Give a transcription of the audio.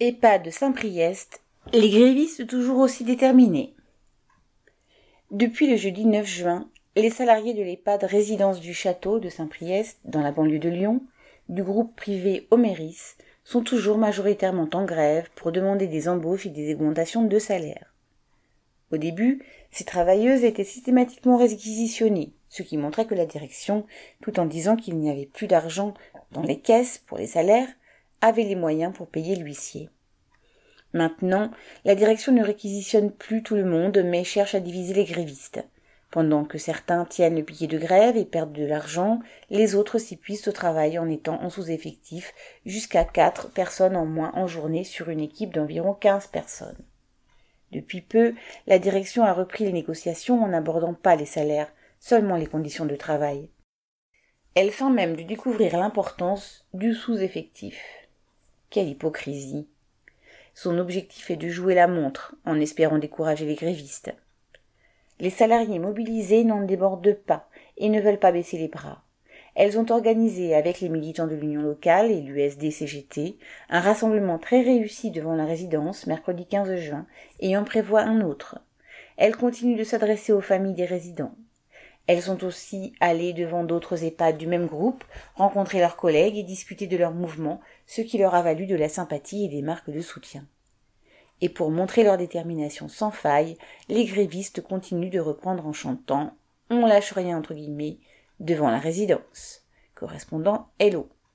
EHPAD de Saint-Priest, les grévistes toujours aussi déterminés. Depuis le jeudi 9 juin, les salariés de l'EHPAD Résidence du Château de Saint-Priest, dans la banlieue de Lyon, du groupe privé Oméris, sont toujours majoritairement en grève pour demander des embauches et des augmentations de salaire. Au début, ces travailleuses étaient systématiquement réquisitionnées, ce qui montrait que la direction, tout en disant qu'il n'y avait plus d'argent dans les caisses pour les salaires, avait les moyens pour payer l'huissier. Maintenant, la direction ne réquisitionne plus tout le monde, mais cherche à diviser les grévistes. Pendant que certains tiennent le pied de grève et perdent de l'argent, les autres s'y puissent au travail en étant en sous-effectif, jusqu'à quatre personnes en moins en journée sur une équipe d'environ quinze personnes. Depuis peu, la direction a repris les négociations en n'abordant pas les salaires, seulement les conditions de travail. Elle feint même de découvrir l'importance du sous-effectif. Quelle hypocrisie. Son objectif est de jouer la montre, en espérant décourager les grévistes. Les salariés mobilisés n'en débordent pas et ne veulent pas baisser les bras. Elles ont organisé avec les militants de l'Union locale et l'USD-CGT un rassemblement très réussi devant la résidence mercredi 15 juin et en prévoient un autre. Elles continuent de s'adresser aux familles des résidents. Elles sont aussi allées devant d'autres EHPAD du même groupe, rencontrer leurs collègues et discuter de leur mouvement, ce qui leur a valu de la sympathie et des marques de soutien. Et pour montrer leur détermination sans faille, les grévistes continuent de reprendre en chantant On lâche rien entre guillemets devant la résidence. Correspondant Hello.